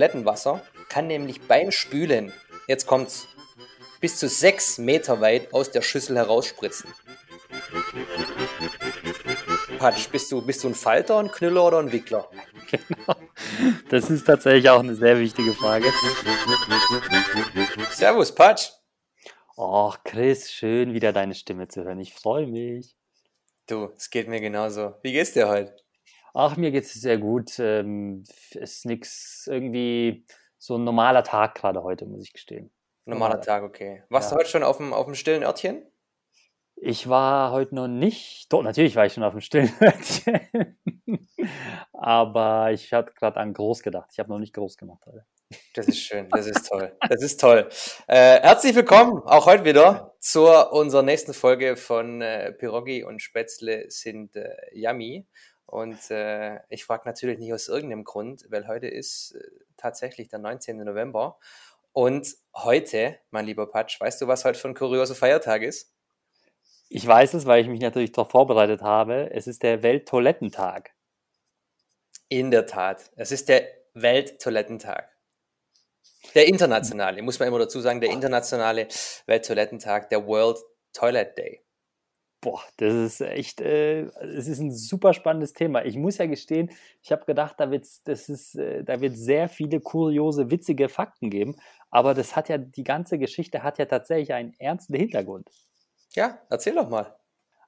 Toilettenwasser kann nämlich beim Spülen, jetzt kommt's, bis zu sechs Meter weit aus der Schüssel herausspritzen. Patsch, bist du, bist du ein Falter, ein Knüller oder ein Wickler? Genau. Das ist tatsächlich auch eine sehr wichtige Frage. Servus, Patsch. Oh, Chris, schön wieder deine Stimme zu hören. Ich freue mich. Du, es geht mir genauso. Wie geht's dir heute? Ach, mir geht's sehr gut. Ähm, ist nix irgendwie so ein normaler Tag gerade heute, muss ich gestehen. Normaler Tag, okay. Warst Ja. du heute schon auf dem, auf dem stillen Örtchen? Ich war heute noch nicht, doch, natürlich war ich schon auf dem stillen Örtchen. Aber ich hatte gerade an groß gedacht. Ich habe noch nicht groß gemacht heute. Das ist schön, das ist toll. Das ist toll. Äh, herzlich willkommen auch heute wieder zur unserer nächsten Folge von äh, Pierogi und Spätzle sind äh, yummy. Und äh, ich frage natürlich nicht aus irgendeinem Grund, weil heute ist äh, tatsächlich der 19. November. Und heute, mein lieber Patsch, weißt du, was heute für ein kurioser Feiertag ist? Ich weiß es, weil ich mich natürlich darauf vorbereitet habe. Es ist der Welttoilettentag. In der Tat, es ist der Welttoilettentag. Der internationale, muss man immer dazu sagen, der internationale Welttoilettentag, der World Toilet Day. Boah, das ist echt, äh, es ist ein super spannendes Thema. Ich muss ja gestehen, ich habe gedacht, da wird das ist, äh, wird sehr viele kuriose, witzige Fakten geben. Aber das hat ja, die ganze Geschichte hat ja tatsächlich einen ernsten Hintergrund. Ja, erzähl doch mal.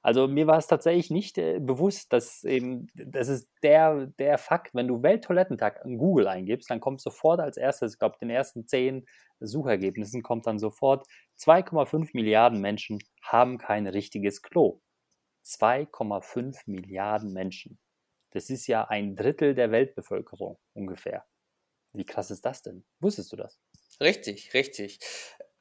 Also mir war es tatsächlich nicht äh, bewusst, dass eben, das ist der, der Fakt, wenn du Welttoilettentag in Google eingibst, dann kommt sofort als erstes, ich glaube, den ersten zehn Suchergebnissen kommt dann sofort, 2,5 Milliarden Menschen haben kein richtiges Klo. 2,5 Milliarden Menschen. Das ist ja ein Drittel der Weltbevölkerung ungefähr. Wie krass ist das denn? Wusstest du das? Richtig, richtig.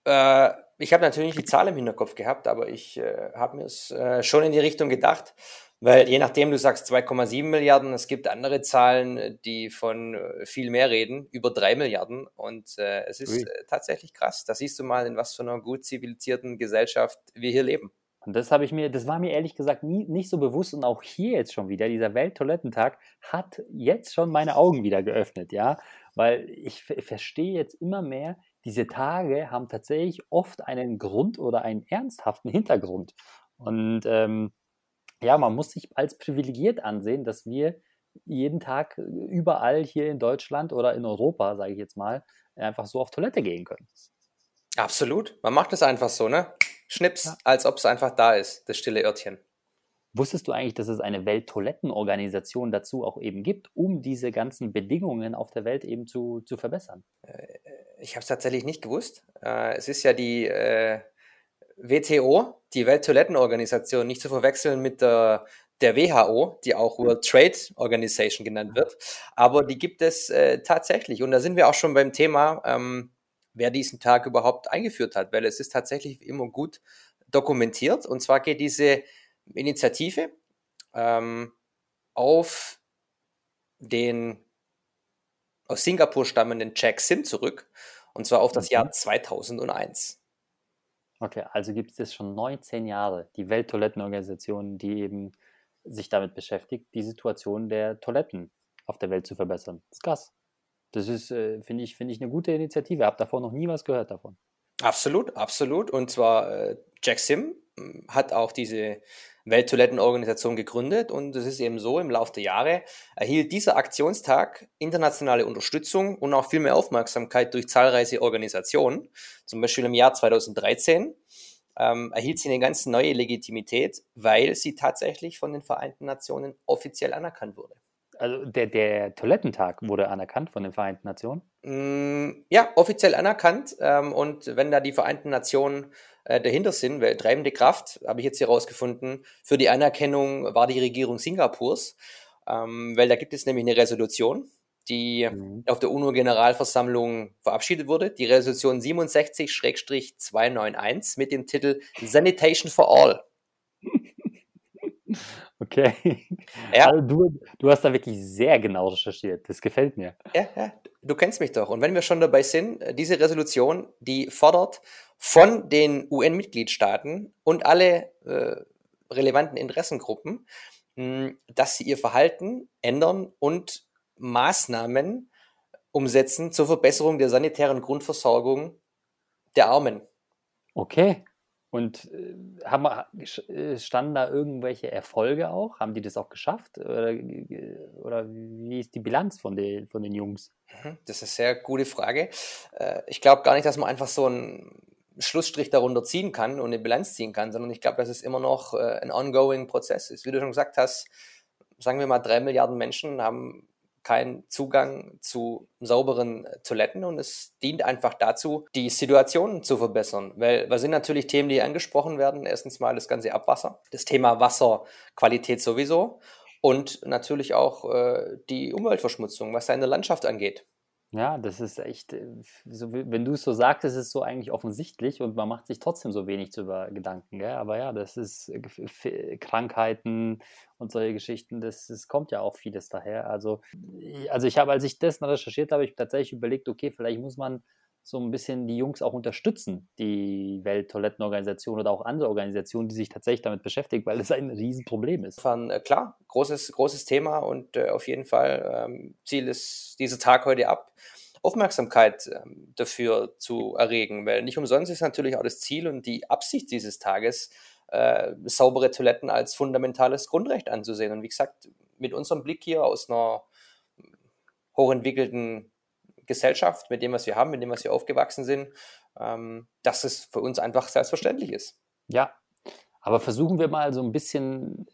Äh, ich habe natürlich die Zahl im Hinterkopf gehabt, aber ich äh, habe mir es äh, schon in die Richtung gedacht, weil je nachdem du sagst 2,7 Milliarden, es gibt andere Zahlen, die von äh, viel mehr reden, über 3 Milliarden. Und äh, es ist äh, tatsächlich krass. Da siehst du mal, in was für einer gut zivilisierten Gesellschaft wir hier leben. Und das habe ich mir, das war mir ehrlich gesagt nie, nicht so bewusst. Und auch hier jetzt schon wieder, dieser Welttoilettentag hat jetzt schon meine Augen wieder geöffnet, ja, weil ich ver- verstehe jetzt immer mehr, diese Tage haben tatsächlich oft einen Grund oder einen ernsthaften Hintergrund. Und ähm, ja, man muss sich als privilegiert ansehen, dass wir jeden Tag äh, überall hier in Deutschland oder in Europa, sage ich jetzt mal, einfach so auf Toilette gehen können. Absolut. Man macht es einfach so, ne? Schnips, Ja. als ob es einfach da ist, das stille Örtchen. Wusstest du eigentlich, dass es eine Welttoilettenorganisation dazu auch eben gibt, um diese ganzen Bedingungen auf der Welt eben zu, zu verbessern? Ich habe es tatsächlich nicht gewusst. Äh, es ist ja die äh, WTO, die Welttoilettenorganisation, nicht zu verwechseln mit der, der WHO, die auch World Trade Organization genannt wird. Aber die gibt es äh, tatsächlich. Und da sind wir auch schon beim Thema, ähm, wer diesen Tag überhaupt eingeführt hat, weil es ist tatsächlich immer gut dokumentiert. Und zwar geht diese Initiative ähm, auf den aus Singapur stammenden Jack Sim zurück. Und zwar auf das Mhm. Jahr 2001. Okay, also gibt es schon 19 Jahre die Welttoilettenorganisation, die eben sich damit beschäftigt, die Situation der Toiletten auf der Welt zu verbessern. Das ist krass. Das ist, äh, finde ich, finde ich, eine gute Initiative. Habe davor noch nie was gehört davon. Absolut, absolut. Und zwar äh, Jack Sim mh, hat auch diese Welttoilettenorganisation gegründet und es ist eben so, im Laufe der Jahre erhielt dieser Aktionstag internationale Unterstützung und auch viel mehr Aufmerksamkeit durch zahlreiche Organisationen. Zum Beispiel im Jahr 2013 ähm, erhielt sie eine ganz neue Legitimität, weil sie tatsächlich von den Vereinten Nationen offiziell anerkannt wurde. Also der, der Toilettentag wurde anerkannt von den Vereinten Nationen. Mm, Ja, offiziell anerkannt. Ähm, und wenn da die Vereinten Nationen äh, dahinter sind, weil treibende Kraft, habe ich jetzt hier rausgefunden, für die Anerkennung war die Regierung Singapurs, ähm, weil da gibt es nämlich eine Resolution, die Mhm. auf der UNO-Generalversammlung verabschiedet wurde, die Resolution 67-291 mit dem Titel Sanitation for All. Okay. Ja. Also du, du hast da wirklich sehr genau recherchiert. Das gefällt mir. Ja, ja, du kennst mich doch. Und wenn wir schon dabei sind, äh, diese Resolution, die fordert von den UN-Mitgliedstaaten und alle äh, relevanten Interessengruppen, mh, dass sie ihr Verhalten ändern und Maßnahmen umsetzen zur Verbesserung der sanitären Grundversorgung der Armen. Okay. Und äh, haben, äh, standen da irgendwelche Erfolge auch? Haben die das auch geschafft? Oder, äh, oder wie ist die Bilanz von den, von den Jungs? Mhm, das ist eine sehr gute Frage. Ich glaube gar nicht, dass man einfach so einen Schlussstrich darunter ziehen kann und eine Bilanz ziehen kann, sondern ich glaube, dass es immer noch ein ongoing Prozess ist. Wie du schon gesagt hast, sagen wir mal, drei Milliarden Menschen haben keinen Zugang zu sauberen Toiletten und es dient einfach dazu, die Situation zu verbessern. Weil was sind natürlich Themen, die angesprochen werden? Erstens mal das ganze Abwasser, das Thema Wasserqualität sowieso und natürlich auch äh, die Umweltverschmutzung, was da in der Landschaft angeht. Ja, das ist echt, äh, so, wenn du es so sagst, ist es so eigentlich offensichtlich und man macht sich trotzdem so wenig über Gedanken. Gell? Aber ja, das ist äh, Krankheiten und solche Geschichten, das, das kommt ja auch vieles daher. Also, also ich habe, als ich das recherchiert habe, ich tatsächlich überlegt, okay, vielleicht muss man so ein bisschen die Jungs auch unterstützen, die Welttoilettenorganisation oder auch andere Organisationen, die sich tatsächlich damit beschäftigen, weil es ein Riesenproblem ist. Äh, klar, großes, großes Thema und äh, auf jeden Fall ähm, Ziel ist dieser Tag heute ab, Aufmerksamkeit ähm, dafür zu erregen, weil nicht umsonst ist natürlich auch das Ziel und die Absicht dieses Tages, äh, saubere Toiletten als fundamentales Grundrecht anzusehen. Und wie gesagt, mit unserem Blick hier aus einer hochentwickelten Gesellschaft, mit dem, was wir haben, mit dem, was wir aufgewachsen sind, ähm, dass es für uns einfach selbstverständlich ist. Ja, aber versuchen wir mal so ein bisschen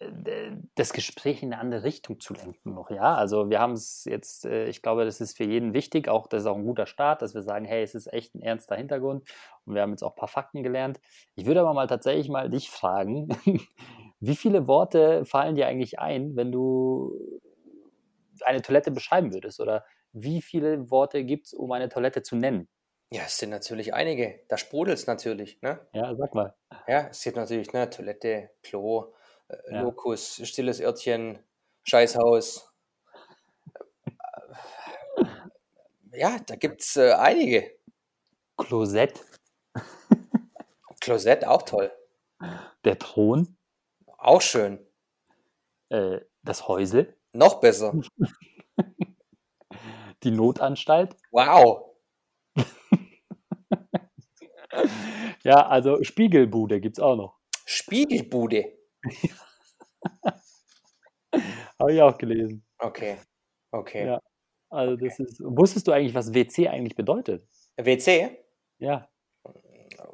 äh, das Gespräch in eine andere Richtung zu lenken noch, ja. Also wir haben es jetzt, äh, ich glaube, das ist für jeden wichtig, auch das ist auch ein guter Start, dass wir sagen, hey, es ist echt ein ernster Hintergrund und wir haben jetzt auch ein paar Fakten gelernt. Ich würde aber mal tatsächlich mal dich fragen, wie viele Worte fallen dir eigentlich ein, wenn du eine Toilette beschreiben würdest oder wie viele Worte gibt es, um eine Toilette zu nennen? Ja, es sind natürlich einige. Da sprudelt es natürlich, ne? Ja, sag mal. Ja, es gibt natürlich, ne, Toilette, Klo, äh, ja. Lokus, stilles Örtchen, Scheißhaus. ja, da gibt es äh, einige. Klosett. Klosett, auch toll. Der Thron. Auch schön. Äh, das Häusel. Noch besser. Die Notanstalt. Wow. ja, also Spiegelbude gibt es auch noch. Spiegelbude? Habe ich auch gelesen. Okay. Okay. Ja. Also okay. das ist. Wusstest du eigentlich, was WC eigentlich bedeutet? WC? Ja.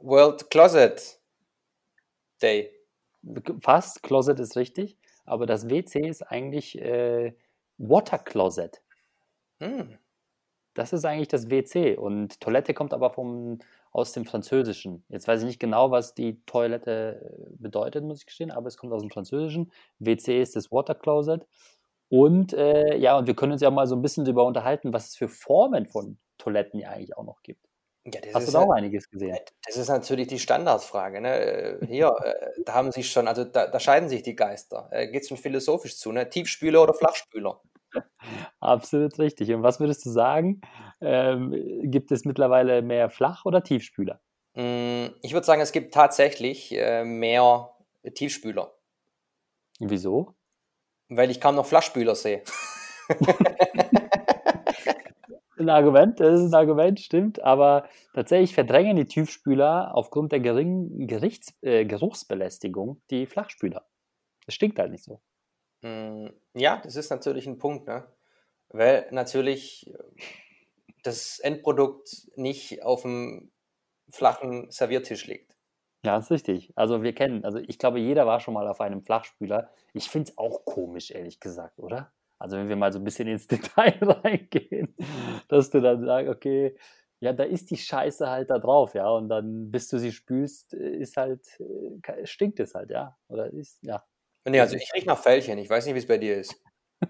World Closet Day. Fast, Closet ist richtig, aber das WC ist eigentlich äh, Water Closet. Hm. Das ist eigentlich das WC und Toilette kommt aber vom, aus dem Französischen. Jetzt weiß ich nicht genau, was die Toilette äh, bedeutet, muss ich gestehen, aber es kommt aus dem Französischen. WC ist das Water Closet. Und äh, ja, und wir können uns ja mal so ein bisschen darüber unterhalten, was es für Formen von Toiletten ja eigentlich auch noch gibt. Ja, Hast du da auch halt, einiges gesehen? Das ist natürlich die Standardfrage. Ne? Äh, hier, äh, da haben sich schon, also da, da scheiden sich die Geister. Äh, Geht es schon philosophisch zu, ne? Tiefspüler oder Flachspüler? Absolut richtig. Und was würdest du sagen? Ähm, gibt es mittlerweile mehr Flach- oder Tiefspüler? Mm, ich würde sagen, es gibt tatsächlich äh, mehr Tiefspüler. Wieso? Weil ich kaum noch Flachspüler sehe. ein Argument, das ist ein Argument, stimmt, aber tatsächlich verdrängen die Tiefspüler aufgrund der geringen Gerichts, äh, Geruchsbelästigung die Flachspüler. Das stinkt halt nicht so. Ja, das ist natürlich ein Punkt, ne? weil natürlich das Endprodukt nicht auf dem flachen Serviertisch liegt. Ja, ist richtig. Also wir kennen, also ich glaube, jeder war schon mal auf einem Flachspüler. Ich finde es auch komisch, ehrlich gesagt, oder? Also wenn wir mal so ein bisschen ins Detail reingehen, dass du dann sagst, okay, ja, da ist die Scheiße halt da drauf, ja, und dann, bis du sie spülst, ist halt, äh, stinkt es halt, ja, oder ist, ja. Nee, also ich rieche nach Fellchen. Ich weiß nicht, wie es bei dir ist.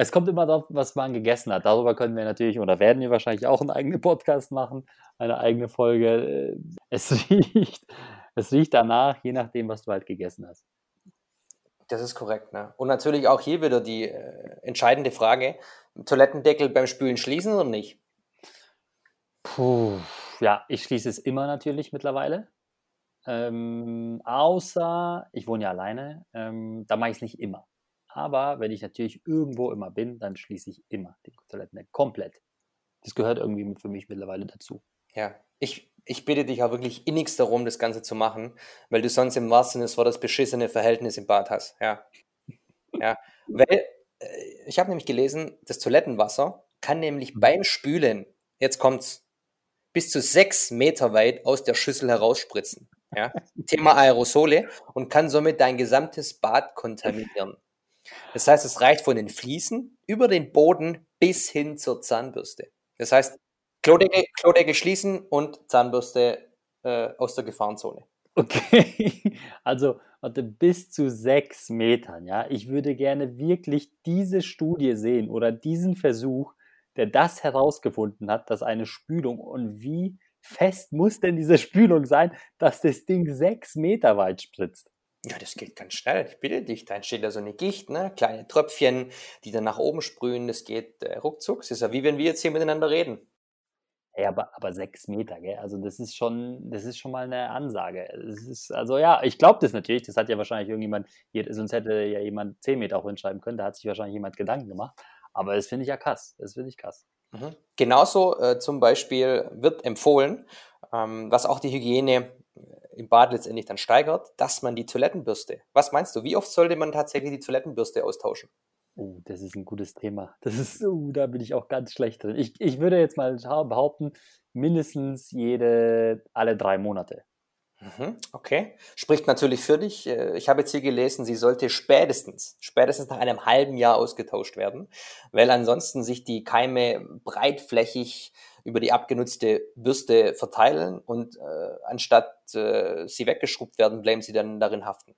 Es kommt immer darauf, was man gegessen hat. Darüber können wir natürlich oder werden wir wahrscheinlich auch einen eigenen Podcast machen, eine eigene Folge. Es riecht, es riecht danach, je nachdem, was du halt gegessen hast. Das ist korrekt. Ne? Und natürlich auch hier wieder die äh, entscheidende Frage: Toilettendeckel beim Spülen schließen oder nicht? Puh, ja, ich schließe es immer natürlich mittlerweile. Ähm, außer, ich wohne ja alleine, ähm, da mache ich es nicht immer. Aber wenn ich natürlich irgendwo immer bin, dann schließe ich immer die Toiletten komplett. Das gehört irgendwie für mich mittlerweile dazu. Ja, ich, ich bitte dich auch wirklich innigst darum, das Ganze zu machen, weil du sonst im wahrsten Sinne des Wortes beschissene Verhältnis im Bad hast. Ja. Ja, weil äh, ich habe nämlich gelesen, das Toilettenwasser kann nämlich mhm. beim Spülen, jetzt kommt's, bis zu sechs Meter weit aus der Schüssel herausspritzen. Ja? Thema Aerosole und kann somit dein gesamtes Bad kontaminieren. Das heißt, es reicht von den Fliesen über den Boden bis hin zur Zahnbürste. Das heißt, Klodeckel, Klodeckel schließen und Zahnbürste äh, aus der Gefahrenzone. Okay, also warte, bis zu sechs Metern, ja. Ich würde gerne wirklich diese Studie sehen oder diesen Versuch, der das herausgefunden hat, dass eine Spülung und wie fest muss denn diese Spülung sein, dass das Ding sechs Meter weit spritzt? Ja, das geht ganz schnell. Ich bitte dich, da entsteht da so eine Gicht, ne? kleine Tröpfchen, die dann nach oben sprühen. Das geht äh, ruckzuck. Das ist ja wie wenn wir jetzt hier miteinander reden. Ja, aber, aber sechs Meter, gell? Also das ist schon, das ist schon mal eine Ansage. Das ist, also ja, ich glaube das natürlich. Das hat ja wahrscheinlich irgendjemand, sonst hätte ja jemand zehn Meter auch hinschreiben können. Da hat sich wahrscheinlich jemand Gedanken gemacht. Aber das finde ich ja krass. Das finde ich krass. Mhm. Genauso äh, zum Beispiel wird empfohlen, ähm, was auch die Hygiene im Bad letztendlich dann steigert, dass man die Toilettenbürste. Was meinst du, wie oft sollte man tatsächlich die Toilettenbürste austauschen? Oh, das ist ein gutes Thema. Das ist, uh, da bin ich auch ganz schlecht drin. Ich, ich würde jetzt mal behaupten, mindestens jede, alle drei Monate. Mhm, okay, spricht natürlich für dich. Äh, ich habe jetzt hier gelesen, sie sollte spätestens, spätestens nach einem halben Jahr ausgetauscht werden, weil ansonsten sich die Keime breitflächig über die abgenutzte Bürste verteilen und äh, anstatt äh, sie weggeschrubbt werden, bleiben sie dann darin haften.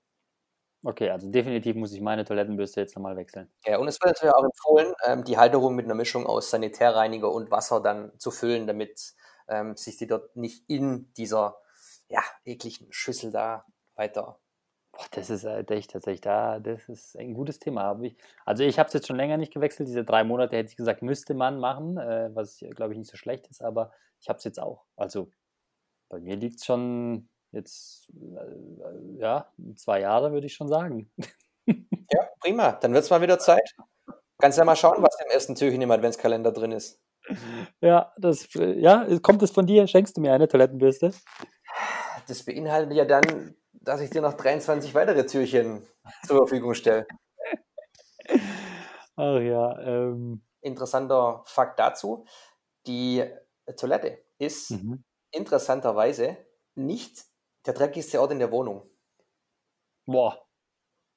Okay, also definitiv muss ich meine Toilettenbürste jetzt nochmal wechseln. Ja, und es wird natürlich auch empfohlen, ähm, die Halterung mit einer Mischung aus Sanitärreiniger und Wasser dann zu füllen, damit ähm, sich die dort nicht in dieser ja, ekligen Schüssel da weiter. Boah, das ist halt echt tatsächlich da, das ist ein gutes Thema. Ich, also ich habe es jetzt schon länger nicht gewechselt. Diese drei Monate hätte ich gesagt, müsste man machen, äh, was glaube ich nicht so schlecht ist, aber ich habe es jetzt auch. Also bei mir liegt es schon jetzt, äh, ja, zwei Jahre würde ich schon sagen. Ja, prima. Dann wird es mal wieder Zeit. Kannst ja mal schauen, was im ersten Türchen im Adventskalender drin ist. Ja, das, ja, kommt es von dir? Schenkst du mir eine Toilettenbürste? Das beinhaltet ja dann, dass ich dir noch 23 weitere Türchen zur Verfügung stelle. Ach ja. Ähm. Interessanter Fakt dazu: Die Toilette ist mhm. interessanterweise nicht der dreckigste Ort in der Wohnung. Boah.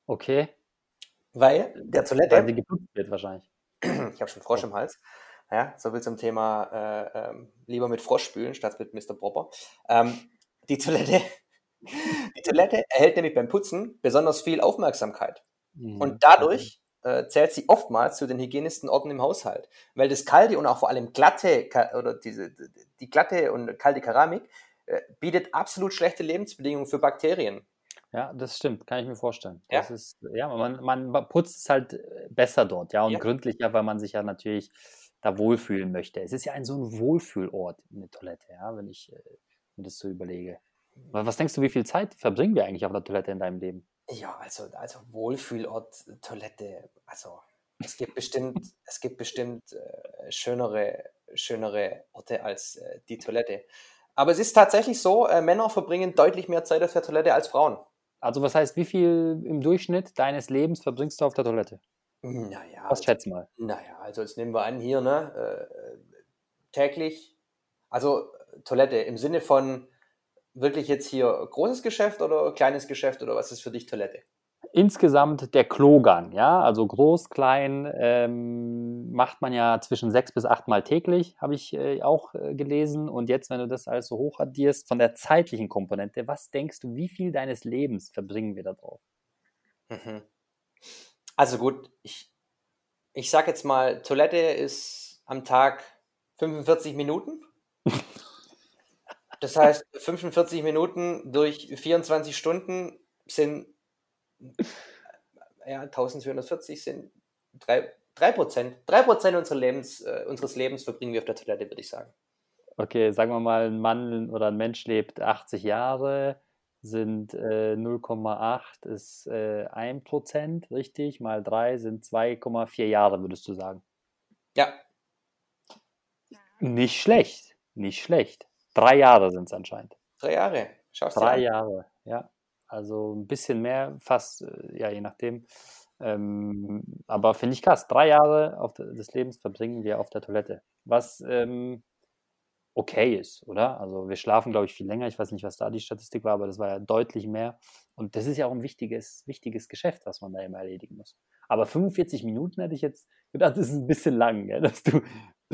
Okay. Weil der Toilette. Weil sie geputzt wird wahrscheinlich. ich habe schon Frosch im Hals. Ja, so viel zum Thema äh, ähm, lieber mit Frosch spülen statt mit Mr. Popper. Ähm, die Toilette, die Toilette erhält nämlich beim Putzen besonders viel Aufmerksamkeit. Mhm. Und dadurch äh, zählt sie oftmals zu den hygienischsten Orten im Haushalt. Weil das kalte und auch vor allem glatte oder diese, die glatte und kalte Keramik äh, bietet absolut schlechte Lebensbedingungen für Bakterien. Ja, das stimmt, kann ich mir vorstellen. Ja, das ist, ja man, man putzt es halt besser dort, ja, und ja. gründlicher, weil man sich ja natürlich da wohlfühlen möchte. Es ist ja ein so ein Wohlfühlort, eine Toilette, ja, wenn ich äh, mir das so überlege. Was denkst du, wie viel Zeit verbringen wir eigentlich auf der Toilette in deinem Leben? Ja, also, also Wohlfühlort, Toilette, also es gibt bestimmt, es gibt bestimmt äh, schönere, schönere Orte als äh, die Toilette. Aber es ist tatsächlich so, äh, Männer verbringen deutlich mehr Zeit auf der Toilette als Frauen. Also was heißt, wie viel im Durchschnitt deines Lebens verbringst du auf der Toilette? Naja. Was schätze mal? Naja, also jetzt nehmen wir an hier, ne, äh, täglich, also Toilette im Sinne von wirklich jetzt hier großes Geschäft oder kleines Geschäft oder was ist für dich Toilette? Insgesamt der Klogang, ja, also groß, klein, ähm, macht man ja zwischen sechs bis acht Mal täglich, habe ich äh, auch äh, gelesen. Und jetzt, wenn du das alles so hoch addierst, von der zeitlichen Komponente, was denkst du, wie viel deines Lebens verbringen wir da drauf? Mhm. Also gut, ich, ich sag jetzt mal, Toilette ist am Tag 45 Minuten. Das heißt, 45 Minuten durch 24 Stunden sind ja, 1440 sind 3, 3%. 3% unseres Lebens, äh, unseres Lebens verbringen wir auf der Toilette, würde ich sagen. Okay, sagen wir mal, ein Mann oder ein Mensch lebt 80 Jahre, sind äh, 0,8 ist äh, 1%, richtig? Mal 3 sind 2,4 Jahre, würdest du sagen. Ja. Nicht schlecht, nicht schlecht. Drei Jahre sind es anscheinend. Drei Jahre. Schaffst Drei Jahre, ja. Also ein bisschen mehr, fast, äh, ja, je nachdem. Ähm, aber finde ich krass. Drei Jahre auf des Lebens verbringen wir auf der Toilette. Was ähm, okay ist, oder? Also wir schlafen, glaube ich, viel länger. Ich weiß nicht, was da die Statistik war, aber das war ja deutlich mehr. Und das ist ja auch ein wichtiges, wichtiges Geschäft, was man da immer erledigen muss. Aber 45 Minuten hätte ich jetzt gedacht, das ist ein bisschen lang, ja? dass du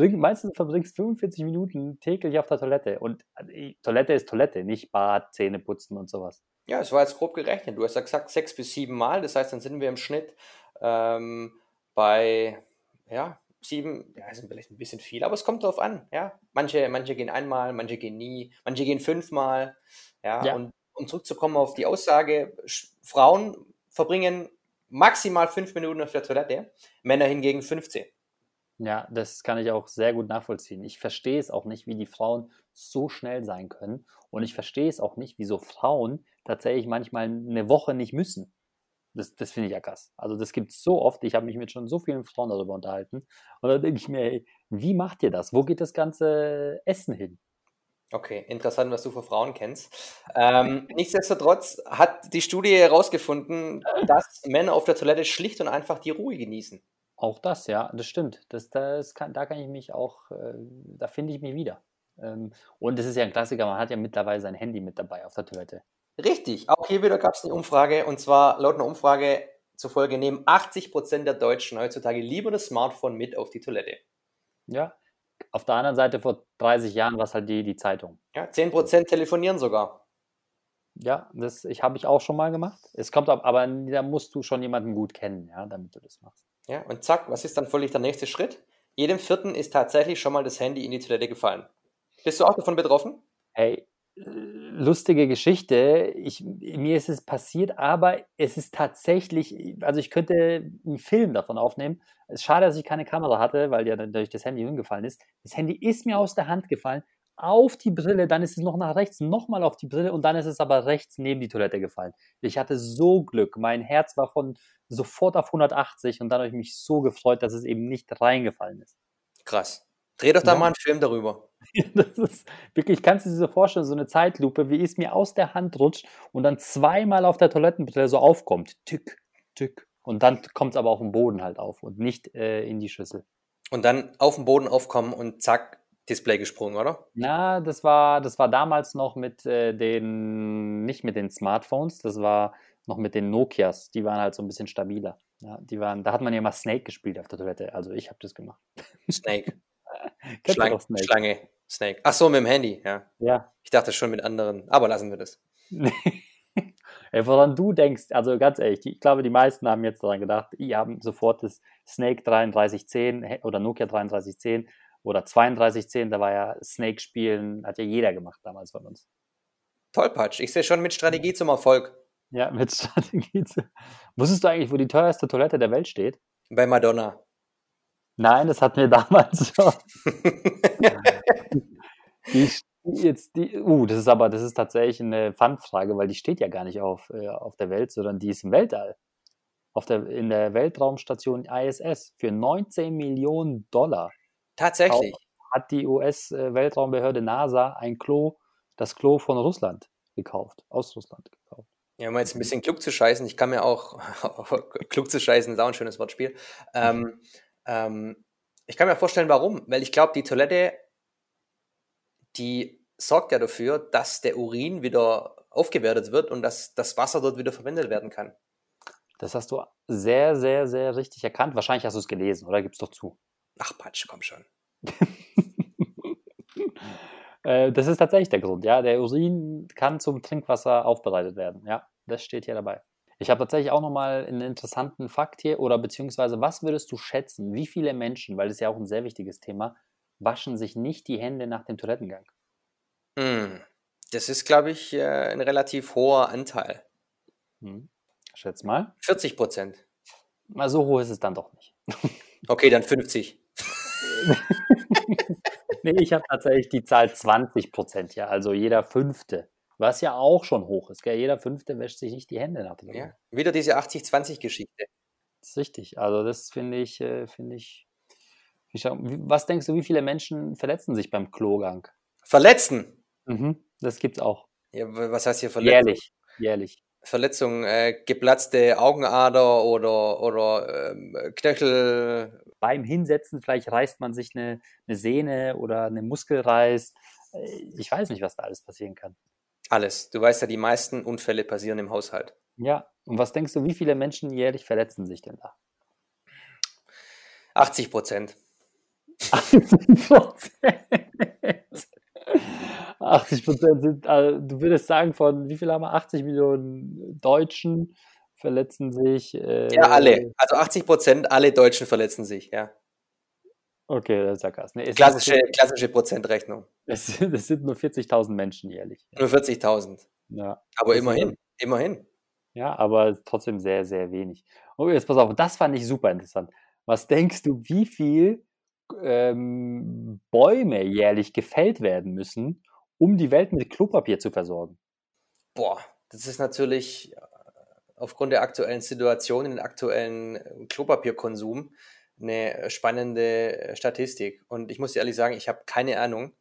meistens verbringst 45 Minuten täglich auf der Toilette. Und äh, Toilette ist Toilette, nicht Bad, Zähne putzen und sowas. Ja, es war jetzt grob gerechnet. Du hast ja gesagt, sechs bis sieben Mal. Das heißt, dann sind wir im Schnitt ähm, bei, ja, sieben, ja, ist vielleicht ein bisschen viel, aber es kommt darauf an, ja. Manche, manche gehen einmal, manche gehen nie, manche gehen fünfmal, ja. ja. Und um zurückzukommen auf die Aussage, Frauen verbringen maximal fünf Minuten auf der Toilette, Männer hingegen 15. Ja, das kann ich auch sehr gut nachvollziehen. Ich verstehe es auch nicht, wie die Frauen so schnell sein können. Und ich verstehe es auch nicht, wieso Frauen tatsächlich manchmal eine Woche nicht müssen. Das, das finde ich ja krass. Also das gibt es so oft. Ich habe mich mit schon so vielen Frauen darüber unterhalten. Und da denke ich mir, ey, wie macht ihr das? Wo geht das ganze Essen hin? Okay, interessant, was du für Frauen kennst. Ähm, nichtsdestotrotz hat die Studie herausgefunden, dass Männer auf der Toilette schlicht und einfach die Ruhe genießen. Auch das, ja, das stimmt. Das, das kann, da kann ich mich auch, äh, da finde ich mich wieder. Ähm, und es ist ja ein Klassiker, man hat ja mittlerweile sein Handy mit dabei auf der Toilette. Richtig, auch hier wieder gab es eine Umfrage und zwar laut einer Umfrage zufolge nehmen 80% der Deutschen heutzutage lieber das Smartphone mit auf die Toilette. Ja, auf der anderen Seite vor 30 Jahren war es halt die, die Zeitung. Ja, 10% telefonieren sogar. Ja, das ich, habe ich auch schon mal gemacht. Es kommt aber, aber da musst du schon jemanden gut kennen, ja, damit du das machst. Ja, und zack, was ist dann völlig der nächste Schritt? Jedem Vierten ist tatsächlich schon mal das Handy in die Toilette gefallen. Bist du auch davon betroffen? Hey, lustige Geschichte. Ich, mir ist es passiert, aber es ist tatsächlich, also ich könnte einen Film davon aufnehmen. Es ist schade, dass ich keine Kamera hatte, weil ja dadurch das Handy hingefallen ist. Das Handy ist mir aus der Hand gefallen, auf die Brille, dann ist es noch nach rechts, nochmal auf die Brille und dann ist es aber rechts neben die Toilette gefallen. Ich hatte so Glück. Mein Herz war von sofort auf 180 und dann habe ich mich so gefreut, dass es eben nicht reingefallen ist. Krass. Dreh doch da ja. mal einen Film darüber. das ist wirklich, kannst du dir so vorstellen, so eine Zeitlupe, wie es mir aus der Hand rutscht und dann zweimal auf der Toilettenbrille so aufkommt. Tück, tück. Und dann kommt es aber auf den Boden halt auf und nicht äh, in die Schüssel. Und dann auf den Boden aufkommen und zack, Display gesprungen, oder? Na, das war, das war damals noch mit äh, den, nicht mit den Smartphones, das war noch mit den Nokias. Die waren halt so ein bisschen stabiler. Ja, die waren, da hat man ja mal Snake gespielt auf der Toilette. Also ich habe das gemacht. Snake. Schlange, Snake? Schlange, Snake. Ach so, mit dem Handy, ja. Ja. Ich dachte schon mit anderen, aber lassen wir das. Ey, woran du denkst, also ganz ehrlich, ich glaube, die meisten haben jetzt daran gedacht, die haben sofort das Snake 3310 oder Nokia 3310 oder 3210, da war ja Snake spielen, hat ja jeder gemacht damals von uns. Tollpatsch, ich sehe schon mit Strategie zum Erfolg. Ja, mit Strategie. Zu... Wusstest du eigentlich, wo die teuerste Toilette der Welt steht? Bei Madonna. Nein, das hatten wir damals schon. die, jetzt die, uh, das ist aber, das ist tatsächlich eine Pfandfrage, weil die steht ja gar nicht auf, äh, auf der Welt, sondern die ist im Weltall. Auf der, in der Weltraumstation ISS für 19 Millionen Dollar. Tatsächlich. Hat die US-Weltraumbehörde NASA ein Klo, das Klo von Russland gekauft, aus Russland gekauft. Ja, um jetzt ein bisschen klug zu scheißen, ich kann mir auch, klug zu scheißen ist auch ein schönes Wortspiel. Ähm, ähm, ich kann mir vorstellen, warum. Weil ich glaube, die Toilette, die sorgt ja dafür, dass der Urin wieder aufgewertet wird und dass das Wasser dort wieder verwendet werden kann. Das hast du sehr, sehr, sehr richtig erkannt. Wahrscheinlich hast du es gelesen, oder? Gib's doch zu. Ach, Patsch, komm schon. Äh, das ist tatsächlich der Grund, ja. Der Urin kann zum Trinkwasser aufbereitet werden. Ja, das steht hier dabei. Ich habe tatsächlich auch nochmal einen interessanten Fakt hier, oder beziehungsweise was würdest du schätzen, wie viele Menschen, weil das ist ja auch ein sehr wichtiges Thema, waschen sich nicht die Hände nach dem Toilettengang? Hm. Das ist, glaube ich, äh, ein relativ hoher Anteil. Hm. Schätz mal. 40 Prozent. Mal so hoch ist es dann doch nicht. Okay, dann 50. nee, ich habe tatsächlich die Zahl 20 Prozent, ja. Also jeder Fünfte Was ja auch schon hoch ist. Gell? Jeder Fünfte wäscht sich nicht die Hände nach dem Ja, wieder diese 80-20-Geschichte. Das ist richtig. Also das finde ich, äh, finde ich. Was denkst du, wie viele Menschen verletzen sich beim Klogang? Verletzen. Mhm. Das gibt's auch. Ja, was heißt hier Verletzung? Jährlich. Jährlich. Verletzung, äh, geplatzte Augenader oder, oder ähm, Knöchel. Beim Hinsetzen, vielleicht reißt man sich eine, eine Sehne oder eine Muskel reißt. Äh, Ich weiß nicht, was da alles passieren kann. Alles. Du weißt ja, die meisten Unfälle passieren im Haushalt. Ja. Und was denkst du, wie viele Menschen jährlich verletzen sich denn da? 80 Prozent. 80 Prozent. 80 Prozent sind, äh, du würdest sagen, von wie viel haben wir? 80 Millionen Deutschen verletzen sich. Äh, Ja, alle. Also 80 Prozent, alle Deutschen verletzen sich, ja. Okay, das ist ja krass. Nee, Klassische, Sind, klassische Prozentrechnung. es, sind- es sind nur 40.000 Menschen jährlich. Nur 40.000. Ja. Aber Das immerhin, immerhin. ja, aber trotzdem sehr, sehr wenig. Oh, jetzt pass auf, das fand ich super interessant. Was denkst du, wie viel ähm, Bäume jährlich gefällt werden müssen, um die Welt mit Klopapier zu versorgen? Boah, das ist natürlich äh, aufgrund der aktuellen Situation, den aktuellen äh, Klopapierkonsum, eine spannende äh, Statistik. Und ich muss dir ehrlich sagen, ich habe keine Ahnung.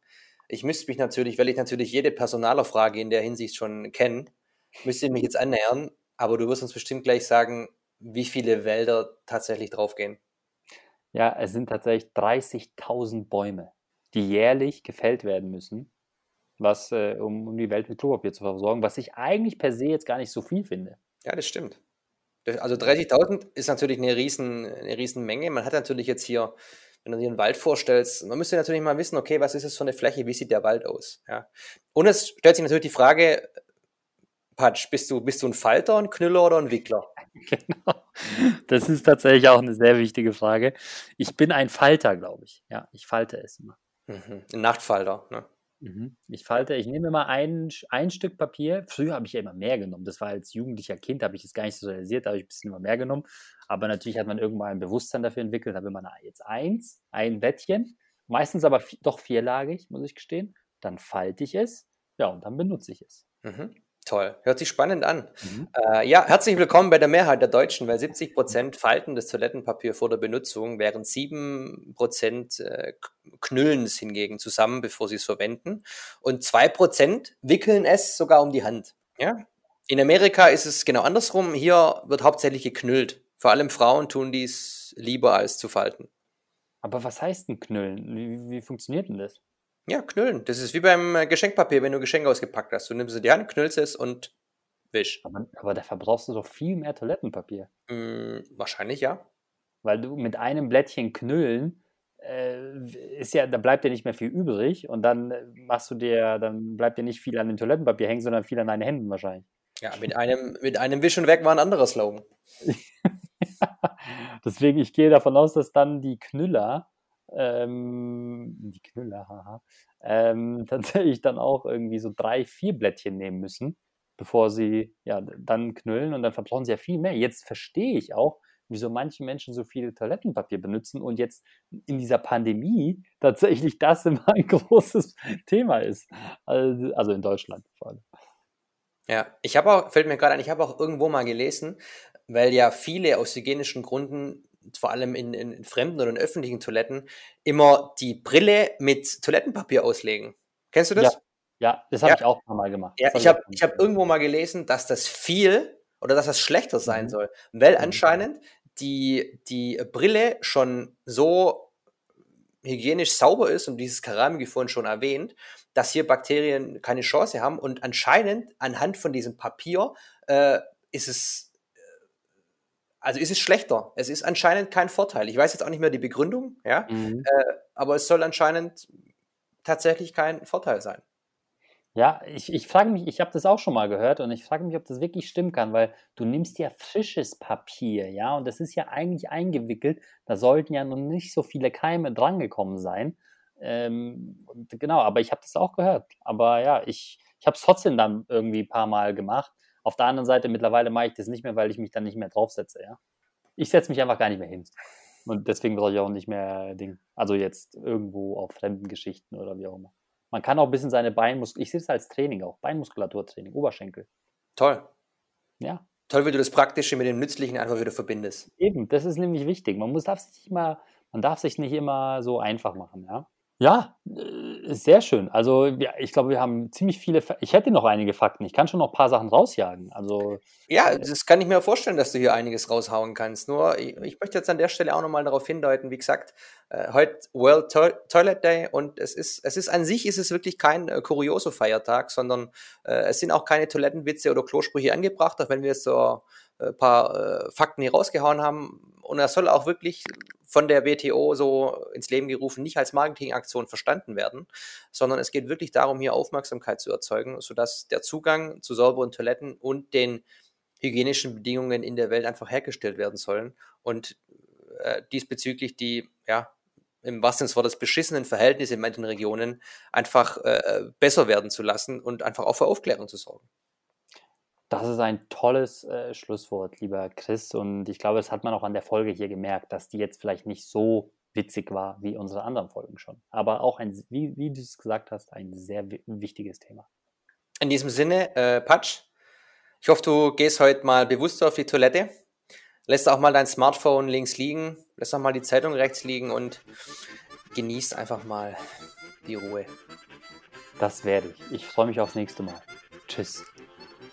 Ich müsste mich natürlich, weil ich natürlich jede Personalerfrage in der Hinsicht schon kenne, müsste ich mich jetzt annähern. Aber du wirst uns bestimmt gleich sagen, wie viele Wälder tatsächlich draufgehen. Ja, es sind tatsächlich 30.000 Bäume, die jährlich gefällt werden müssen, was, äh, um, um die Welt mit Klopapier zu versorgen, was ich eigentlich per se jetzt gar nicht so viel finde. Ja, das stimmt. Das, also 30.000 ist natürlich eine riesen, eine riesen Menge. Man hat natürlich jetzt hier, wenn du dir einen Wald vorstellst, man müsste natürlich mal wissen, okay, was ist es für eine Fläche, wie sieht der Wald aus? Ja. Und es stellt sich natürlich die Frage, Patsch, bist du, bist du ein Falter, ein Knüller oder ein Wickler? Genau. Das ist tatsächlich auch eine sehr wichtige Frage. Ich bin ein Falter, glaube ich. Ja, ich falte es immer. Mhm. Ein Nachtfalter. Ne? Mhm. Ich falte, ich nehme immer ein, ein Stück Papier. Früher habe ich ja immer mehr genommen. Das war als jugendlicher Kind, habe ich es gar nicht so realisiert, da habe ich ein bisschen immer mehr genommen. Aber natürlich hat man irgendwann ein Bewusstsein dafür entwickelt. Da will man jetzt eins, ein Bettchen, meistens aber doch vierlagig, muss ich gestehen. Dann falte ich es, ja, und dann benutze ich es. Mhm. Toll. Hört sich spannend an. Mhm. Äh, ja, herzlich willkommen bei der Mehrheit der Deutschen, weil 70 Prozent falten das Toilettenpapier vor der Benutzung, während 7 Prozent äh, knüllen es hingegen zusammen, bevor sie es verwenden. Und 2 Prozent wickeln es sogar um die Hand. Ja? In Amerika ist es genau andersrum. Hier wird hauptsächlich geknüllt. Vor allem Frauen tun dies lieber als zu falten. Aber was heißt ein Knüllen? Wie, wie funktioniert denn das? Ja, knüllen. Das ist wie beim äh, Geschenkpapier, wenn du Geschenke ausgepackt hast. Du nimmst es in die Hand, knüllst es und wisch. Aber, aber da verbrauchst du doch viel mehr Toilettenpapier. Hm, wahrscheinlich ja. Weil du mit einem Blättchen knüllen, äh, ist ja, da bleibt ja nicht mehr viel übrig und dann äh, machst du dir, dann bleibt dir nicht viel an dem Toilettenpapier hängen, sondern viel an deinen Händen wahrscheinlich. Ja, mit einem, mit einem Wisch und weg war ein anderer Slogan. Deswegen, ich gehe davon aus, dass dann die Knüller, ähm, die Knüller, haha, ähm, tatsächlich dann auch irgendwie so drei, vier Blättchen nehmen müssen, bevor sie ja dann knüllen und dann verbrauchen sie ja viel mehr. Jetzt verstehe ich auch, wieso manche Menschen so viel Toilettenpapier benutzen und jetzt in dieser Pandemie tatsächlich das immer ein großes Thema ist. Also, also in Deutschland vor allem. Ja, ich habe auch, fällt mir gerade ein, ich habe auch irgendwo mal gelesen, weil ja viele aus hygienischen Gründen, vor allem in, in, in fremden oder in öffentlichen Toiletten, immer die Brille mit Toilettenpapier auslegen. Kennst du das? Ja, das habe Ja. ich auch Mal gemacht. Ja, ich habe ich hab irgendwo mal gelesen, dass das viel oder dass das schlechter sein Mhm. soll, weil Mhm. anscheinend die, die Brille schon so hygienisch sauber ist und dieses Keramik wie vorhin schon erwähnt, dass hier Bakterien keine Chance haben und anscheinend anhand von diesem Papier äh, ist es also ist es schlechter. Es ist anscheinend kein Vorteil. Ich weiß jetzt auch nicht mehr die Begründung, ja, Mhm. aber es soll anscheinend tatsächlich kein Vorteil sein. Ja, ich, ich frage mich, ich habe das auch schon mal gehört und ich frage mich, ob das wirklich stimmen kann, weil du nimmst ja frisches Papier, ja, und das ist ja eigentlich eingewickelt, da sollten ja noch nicht so viele Keime drangekommen sein. Ähm, genau, aber ich habe das auch gehört. Aber ja, ich, ich habe es trotzdem dann irgendwie ein paar Mal gemacht. Auf der anderen Seite, mittlerweile mache ich das nicht mehr, weil ich mich dann nicht mehr draufsetze, ja. Ich setze mich einfach gar nicht mehr hin. Und deswegen brauche ich auch nicht mehr Ding. Also jetzt irgendwo auf fremden Geschichten oder wie auch immer. Man kann auch ein bisschen seine Beinmuskulatur, ich sehe es als Training auch, Beinmuskulaturtraining, Oberschenkel. Toll. Ja. Toll, wie du das Praktische mit dem Nützlichen einfach wieder verbindest. Eben, das ist nämlich wichtig. Man muss, darf sich immer, man darf sich nicht immer so einfach machen, ja. Ja, äh, sehr schön. Also ja, ich glaube, wir haben ziemlich viele. Fa ich hätte noch einige Fakten. Ich kann schon noch ein paar Sachen rausjagen. Also ja, das kann ich mir vorstellen, dass du hier einiges raushauen kannst. Nur ich, ich möchte jetzt an der Stelle auch nochmal darauf hindeuten. Wie gesagt, äh, heute World to Toilet Day und es ist, es ist an sich ist es wirklich kein äh, Kurioso-Feiertag, sondern äh, es sind auch keine Toilettenwitze oder Klosprüche angebracht, auch wenn wir jetzt so äh, paar äh, Fakten hier rausgehauen haben. Und er soll auch wirklich von der WTO so ins Leben gerufen, nicht als Marketingaktion verstanden werden, sondern es geht wirklich darum, hier Aufmerksamkeit zu erzeugen, sodass der Zugang zu sauberen Toiletten und den hygienischen Bedingungen in der Welt einfach hergestellt werden sollen und äh, diesbezüglich die, ja, im wahrsten Sinne des beschissenen Verhältnisse in manchen Regionen einfach äh, besser werden zu lassen und einfach auch für Aufklärung zu sorgen. Das ist ein tolles äh, Schlusswort, lieber Chris. Und ich glaube, das hat man auch an der Folge hier gemerkt, dass die jetzt vielleicht nicht so witzig war wie unsere anderen Folgen schon. Aber auch ein, wie, wie du es gesagt hast, ein sehr wichtiges Thema. In diesem Sinne, äh, Patsch, ich hoffe, du gehst heute mal bewusst auf die Toilette, lässt auch mal dein Smartphone links liegen, lässt auch mal die Zeitung rechts liegen und genießt einfach mal die Ruhe. Das werde ich. Ich freue mich aufs nächste Mal. Tschüss.